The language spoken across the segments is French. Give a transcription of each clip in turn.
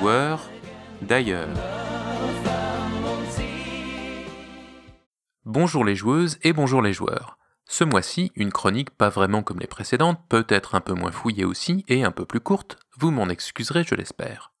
Joueur d'ailleurs. Bonjour les joueuses et bonjour les joueurs. Ce mois-ci, une chronique pas vraiment comme les précédentes, peut-être un peu moins fouillée aussi et un peu plus courte, vous m'en excuserez je l'espère.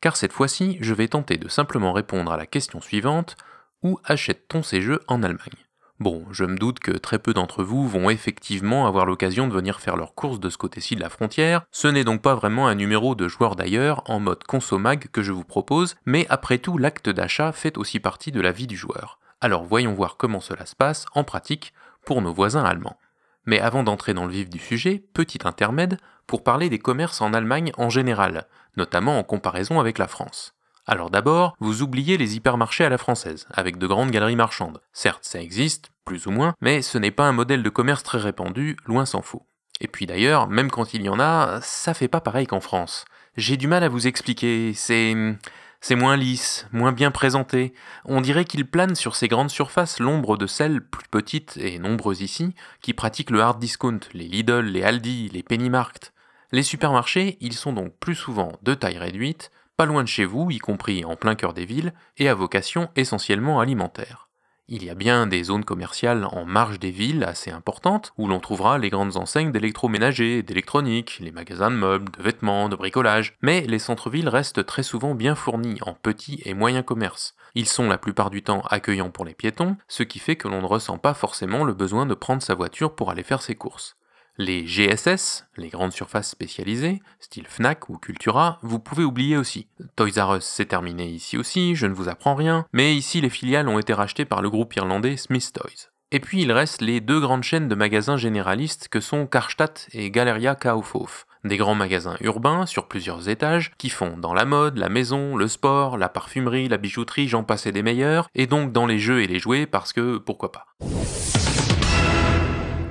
Car cette fois-ci, je vais tenter de simplement répondre à la question suivante, où achète-t-on ces jeux en Allemagne? Bon, je me doute que très peu d'entre vous vont effectivement avoir l'occasion de venir faire leurs courses de ce côté-ci de la frontière, ce n'est donc pas vraiment un numéro de joueur d'ailleurs en mode consomag que je vous propose, mais après tout l'acte d'achat fait aussi partie de la vie du joueur. Alors voyons voir comment cela se passe en pratique pour nos voisins allemands. Mais avant d'entrer dans le vif du sujet, petit intermède pour parler des commerces en Allemagne en général, notamment en comparaison avec la France. Alors d'abord, vous oubliez les hypermarchés à la française, avec de grandes galeries marchandes. Certes, ça existe, plus ou moins, mais ce n'est pas un modèle de commerce très répandu, loin s'en faut. Et puis d'ailleurs, même quand il y en a, ça fait pas pareil qu'en France. J'ai du mal à vous expliquer, c'est... C'est moins lisse, moins bien présenté. On dirait qu'il plane sur ces grandes surfaces l'ombre de celles, plus petites et nombreuses ici, qui pratiquent le hard discount, les Lidl, les Aldi, les Pennymarkt. Les supermarchés, ils sont donc plus souvent de taille réduite, pas loin de chez vous, y compris en plein cœur des villes, et à vocation essentiellement alimentaire. Il y a bien des zones commerciales en marge des villes assez importantes, où l'on trouvera les grandes enseignes d'électroménager, d'électronique, les magasins de meubles, de vêtements, de bricolage, mais les centres-villes restent très souvent bien fournis en petits et moyens commerces. Ils sont la plupart du temps accueillants pour les piétons, ce qui fait que l'on ne ressent pas forcément le besoin de prendre sa voiture pour aller faire ses courses. Les GSS, les grandes surfaces spécialisées, style Fnac ou Cultura, vous pouvez oublier aussi. Toys R Us c'est terminé ici aussi, je ne vous apprends rien, mais ici les filiales ont été rachetées par le groupe irlandais Smith Toys. Et puis il reste les deux grandes chaînes de magasins généralistes que sont Karstadt et Galeria Kaufhof. Des grands magasins urbains sur plusieurs étages qui font dans la mode, la maison, le sport, la parfumerie, la bijouterie, j'en passais des meilleurs, et donc dans les jeux et les jouets parce que pourquoi pas.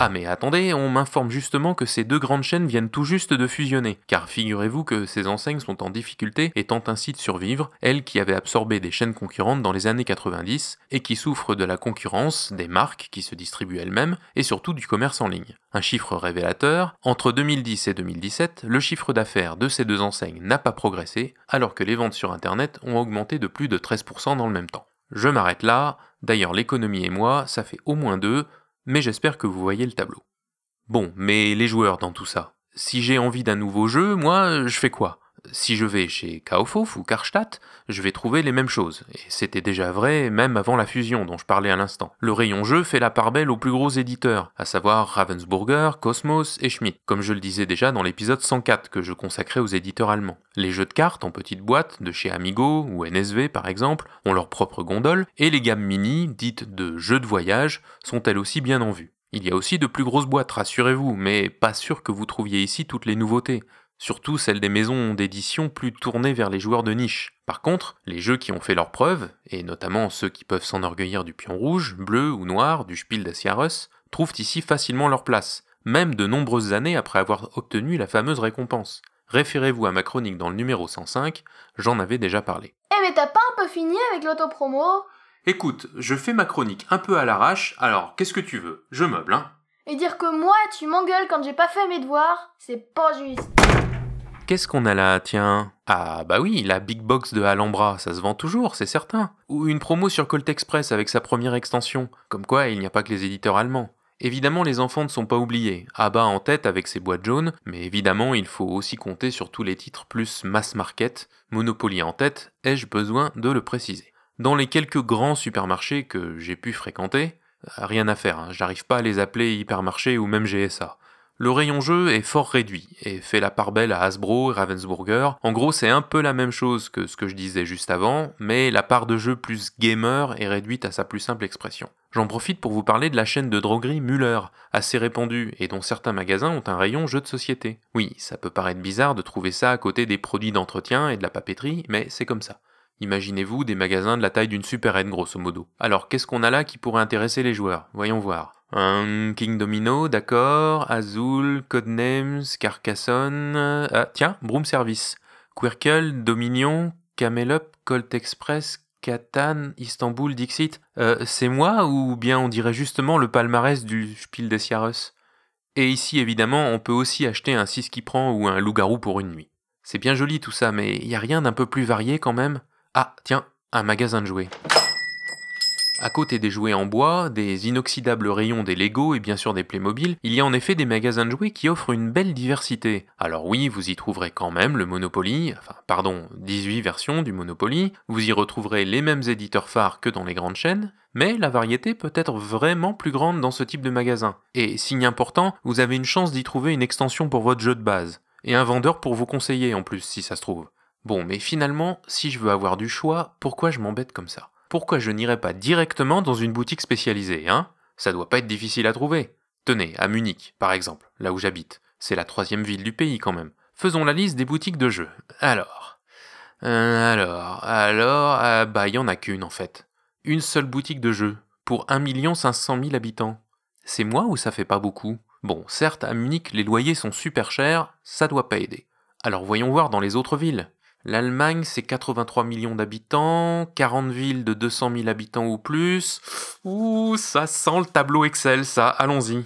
Ah mais attendez, on m'informe justement que ces deux grandes chaînes viennent tout juste de fusionner, car figurez-vous que ces enseignes sont en difficulté et tentent ainsi de survivre, elles qui avaient absorbé des chaînes concurrentes dans les années 90 et qui souffrent de la concurrence des marques qui se distribuent elles-mêmes et surtout du commerce en ligne. Un chiffre révélateur, entre 2010 et 2017, le chiffre d'affaires de ces deux enseignes n'a pas progressé, alors que les ventes sur Internet ont augmenté de plus de 13% dans le même temps. Je m'arrête là, d'ailleurs l'économie et moi, ça fait au moins deux, mais j'espère que vous voyez le tableau. Bon, mais les joueurs dans tout ça? Si j'ai envie d'un nouveau jeu, moi, je fais quoi? Si je vais chez Kaufhof ou Karstadt, je vais trouver les mêmes choses, et c'était déjà vrai même avant la fusion dont je parlais à l'instant. Le rayon jeu fait la part belle aux plus gros éditeurs, à savoir Ravensburger, Cosmos et Schmidt, comme je le disais déjà dans l'épisode 104 que je consacrais aux éditeurs allemands. Les jeux de cartes en petites boîtes, de chez Amigo ou NSV par exemple, ont leur propre gondole, et les gammes mini, dites de jeux de voyage, sont elles aussi bien en vue. Il y a aussi de plus grosses boîtes, rassurez-vous, mais pas sûr que vous trouviez ici toutes les nouveautés surtout celles des maisons d'édition plus tournées vers les joueurs de niche. Par contre, les jeux qui ont fait leurs preuves, et notamment ceux qui peuvent s'enorgueillir du pion rouge, bleu ou noir, du Spiel des Jahres, trouvent ici facilement leur place, même de nombreuses années après avoir obtenu la fameuse récompense. Référez-vous à ma chronique dans le numéro 105, j'en avais déjà parlé. Eh mais t'as pas un peu fini avec l'autopromo? Écoute, je fais ma chronique un peu à l'arrache, alors qu'est-ce que tu veux? Je meuble, hein Et dire que moi tu m'engueules quand j'ai pas fait mes devoirs, c'est pas juste. Qu'est-ce qu'on a là, tiens? Ah bah oui, la Big Box de Alhambra, ça se vend toujours, c'est certain. Ou une promo sur Colt Express avec sa première extension. Comme quoi, il n'y a pas que les éditeurs allemands. Évidemment, les enfants ne sont pas oubliés. Abba en tête avec ses boîtes jaunes, mais évidemment, il faut aussi compter sur tous les titres plus mass market. Monopoly en tête, ai-je besoin de le préciser? Dans les quelques grands supermarchés que j'ai pu fréquenter, rien à faire, hein, j'arrive pas à les appeler hypermarchés ou même GSA. Le rayon jeu est fort réduit et fait la part belle à Hasbro et Ravensburger. En gros, c'est un peu la même chose que ce que je disais juste avant, mais la part de jeu plus gamer est réduite à sa plus simple expression. J'en profite pour vous parler de la chaîne de droguerie Müller, assez répandue et dont certains magasins ont un rayon jeu de société. Oui, ça peut paraître bizarre de trouver ça à côté des produits d'entretien et de la papeterie, mais c'est comme ça. Imaginez-vous des magasins de la taille d'une super grosso modo. Alors qu'est-ce qu'on a là qui pourrait intéresser les joueurs? Voyons voir. Un King Domino, d'accord. Azul, Codenames, Carcassonne. Ah, tiens, Broom Service. Quirkle, Dominion, Camelop, Colt Express, Catan, Istanbul, Dixit. Euh, c'est moi ou bien on dirait justement le palmarès du Spiel des Jahres Et ici, évidemment, on peut aussi acheter un 6 qui prend ou un loup-garou pour une nuit. C'est bien joli tout ça, mais y a rien d'un peu plus varié quand même Ah, tiens, un magasin de jouets. À côté des jouets en bois, des inoxydables rayons des Lego et bien sûr des Playmobil, il y a en effet des magasins de jouets qui offrent une belle diversité. Alors oui, vous y trouverez quand même le Monopoly, enfin pardon, 18 versions du Monopoly, vous y retrouverez les mêmes éditeurs phares que dans les grandes chaînes, mais la variété peut être vraiment plus grande dans ce type de magasin. Et signe important, vous avez une chance d'y trouver une extension pour votre jeu de base, et un vendeur pour vous conseiller en plus si ça se trouve. Bon, mais finalement, si je veux avoir du choix, pourquoi je m'embête comme ça? Pourquoi je n'irais pas directement dans une boutique spécialisée, hein? Ça doit pas être difficile à trouver. Tenez, à Munich, par exemple, là où j'habite. C'est la troisième ville du pays quand même. Faisons la liste des boutiques de jeux. Alors. Euh, alors, alors, euh, bah il y en a qu'une en fait. Une seule boutique de jeux, pour 1 500 000 habitants. C'est moi ou ça fait pas beaucoup? Bon, certes, à Munich, les loyers sont super chers, ça doit pas aider. Alors voyons voir dans les autres villes. L'Allemagne, c'est 83 millions d'habitants, 40 villes de 200 000 habitants ou plus. Ouh, ça sent le tableau Excel, ça, allons-y.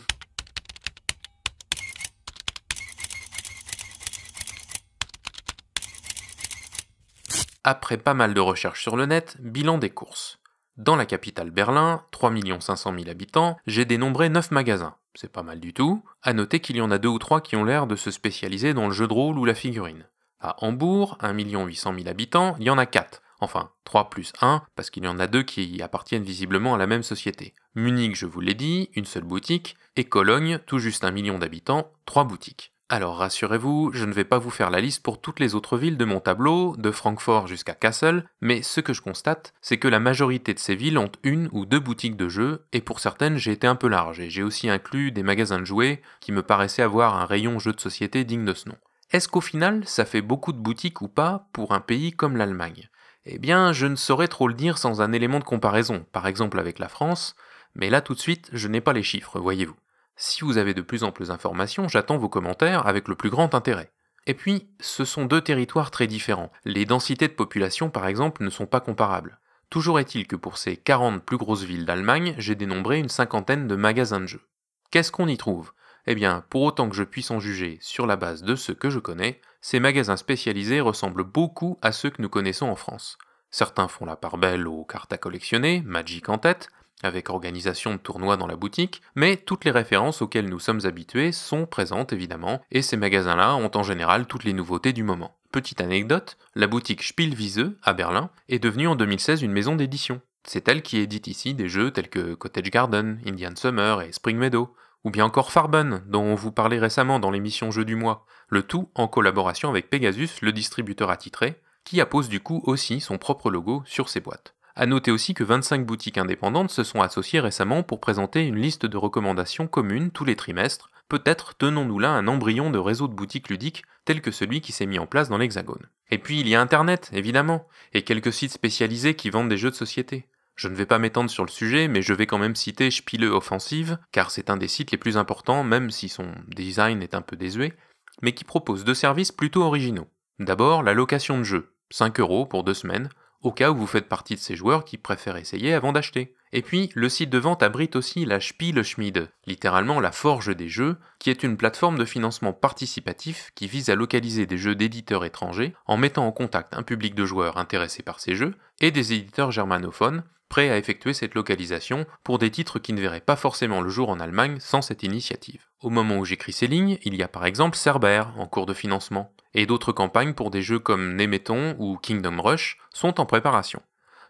Après pas mal de recherches sur le net, bilan des courses. Dans la capitale Berlin, 3 500 000 habitants, j'ai dénombré 9 magasins. C'est pas mal du tout. À noter qu'il y en a deux ou trois qui ont l'air de se spécialiser dans le jeu de rôle ou la figurine. À Hambourg, 1 800 000 habitants, il y en a 4. Enfin, 3 plus 1, parce qu'il y en a deux qui appartiennent visiblement à la même société. Munich, je vous l'ai dit, une seule boutique, et Cologne, tout juste un million d'habitants, 3 boutiques. Alors rassurez-vous, je ne vais pas vous faire la liste pour toutes les autres villes de mon tableau, de Francfort jusqu'à Kassel, mais ce que je constate, c'est que la majorité de ces villes ont une ou deux boutiques de jeux, et pour certaines j'ai été un peu large, et j'ai aussi inclus des magasins de jouets qui me paraissaient avoir un rayon jeu de société digne de ce nom. Est-ce qu'au final, ça fait beaucoup de boutiques ou pas pour un pays comme l'Allemagne? Eh bien, je ne saurais trop le dire sans un élément de comparaison, par exemple avec la France, mais là tout de suite, je n'ai pas les chiffres, voyez-vous. Si vous avez de plus amples informations, j'attends vos commentaires avec le plus grand intérêt. Et puis, ce sont deux territoires très différents. Les densités de population, par exemple, ne sont pas comparables. Toujours est-il que pour ces 40 plus grosses villes d'Allemagne, j'ai dénombré une cinquantaine de magasins de jeux. Qu'est-ce qu'on y trouve? Eh bien, pour autant que je puisse en juger sur la base de ce que je connais, ces magasins spécialisés ressemblent beaucoup à ceux que nous connaissons en France. Certains font la part belle aux cartes à collectionner, Magic en tête, avec organisation de tournois dans la boutique, mais toutes les références auxquelles nous sommes habitués sont présentes évidemment, et ces magasins-là ont en général toutes les nouveautés du moment. Petite anecdote, la boutique Spielwiese à Berlin est devenue en 2016 une maison d'édition. C'est elle qui édite ici des jeux tels que Cottage Garden, Indian Summer et Spring Meadow, ou bien encore Farben, dont on vous parlait récemment dans l'émission Jeux du mois, le tout en collaboration avec Pegasus, le distributeur attitré, qui appose du coup aussi son propre logo sur ses boîtes. A noter aussi que 25 boutiques indépendantes se sont associées récemment pour présenter une liste de recommandations communes tous les trimestres. Peut-être tenons-nous là un embryon de réseau de boutiques ludiques tel que celui qui s'est mis en place dans l'Hexagone. Et puis il y a Internet, évidemment, et quelques sites spécialisés qui vendent des jeux de société. Je ne vais pas m'étendre sur le sujet, mais je vais quand même citer Spiele Offensive, car c'est un des sites les plus importants, même si son design est un peu désuet, mais qui propose deux services plutôt originaux. D'abord, la location de jeux, 5 euros pour deux semaines, au cas où vous faites partie de ces joueurs qui préfèrent essayer avant d'acheter. Et puis, le site de vente abrite aussi la Spielschmiede, littéralement la forge des jeux, qui est une plateforme de financement participatif qui vise à localiser des jeux d'éditeurs étrangers en mettant en contact un public de joueurs intéressés par ces jeux et des éditeurs germanophones à effectuer cette localisation pour des titres qui ne verraient pas forcément le jour en Allemagne sans cette initiative. Au moment où j'écris ces lignes, il y a par exemple Cerber en cours de financement, et d'autres campagnes pour des jeux comme Nemeton ou Kingdom Rush sont en préparation.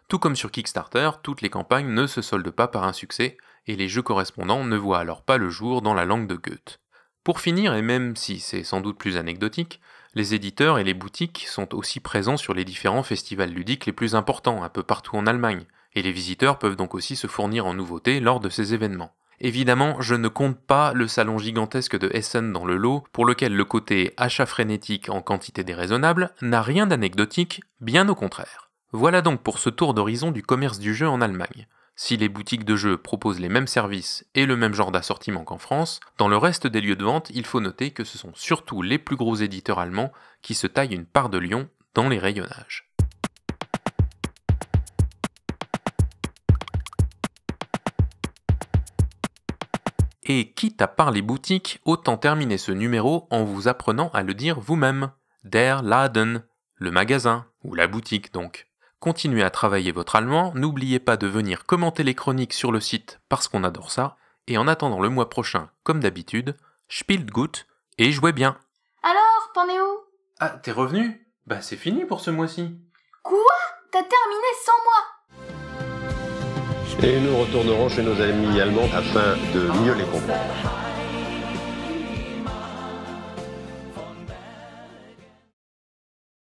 Tout comme sur Kickstarter, toutes les campagnes ne se soldent pas par un succès, et les jeux correspondants ne voient alors pas le jour dans la langue de Goethe. Pour finir, et même si c'est sans doute plus anecdotique, les éditeurs et les boutiques sont aussi présents sur les différents festivals ludiques les plus importants un peu partout en Allemagne, et les visiteurs peuvent donc aussi se fournir en nouveautés lors de ces événements. Évidemment, je ne compte pas le salon gigantesque de Essen dans le lot, pour lequel le côté achat frénétique en quantité déraisonnable n'a rien d'anecdotique, bien au contraire. Voilà donc pour ce tour d'horizon du commerce du jeu en Allemagne. Si les boutiques de jeux proposent les mêmes services et le même genre d'assortiment qu'en France, dans le reste des lieux de vente, il faut noter que ce sont surtout les plus gros éditeurs allemands qui se taillent une part de lion dans les rayonnages. Et quitte à parler boutique, autant terminer ce numéro en vous apprenant à le dire vous-même. Der Laden, le magasin, ou la boutique donc. Continuez à travailler votre allemand, n'oubliez pas de venir commenter les chroniques sur le site parce qu'on adore ça, et en attendant le mois prochain, comme d'habitude, spielt gut et jouez bien. Alors, t'en es où? Ah, t'es revenu? Bah c'est fini pour ce mois-ci. Quoi? T'as terminé sans moi? Et nous retournerons chez nos amis allemands afin de mieux les comprendre.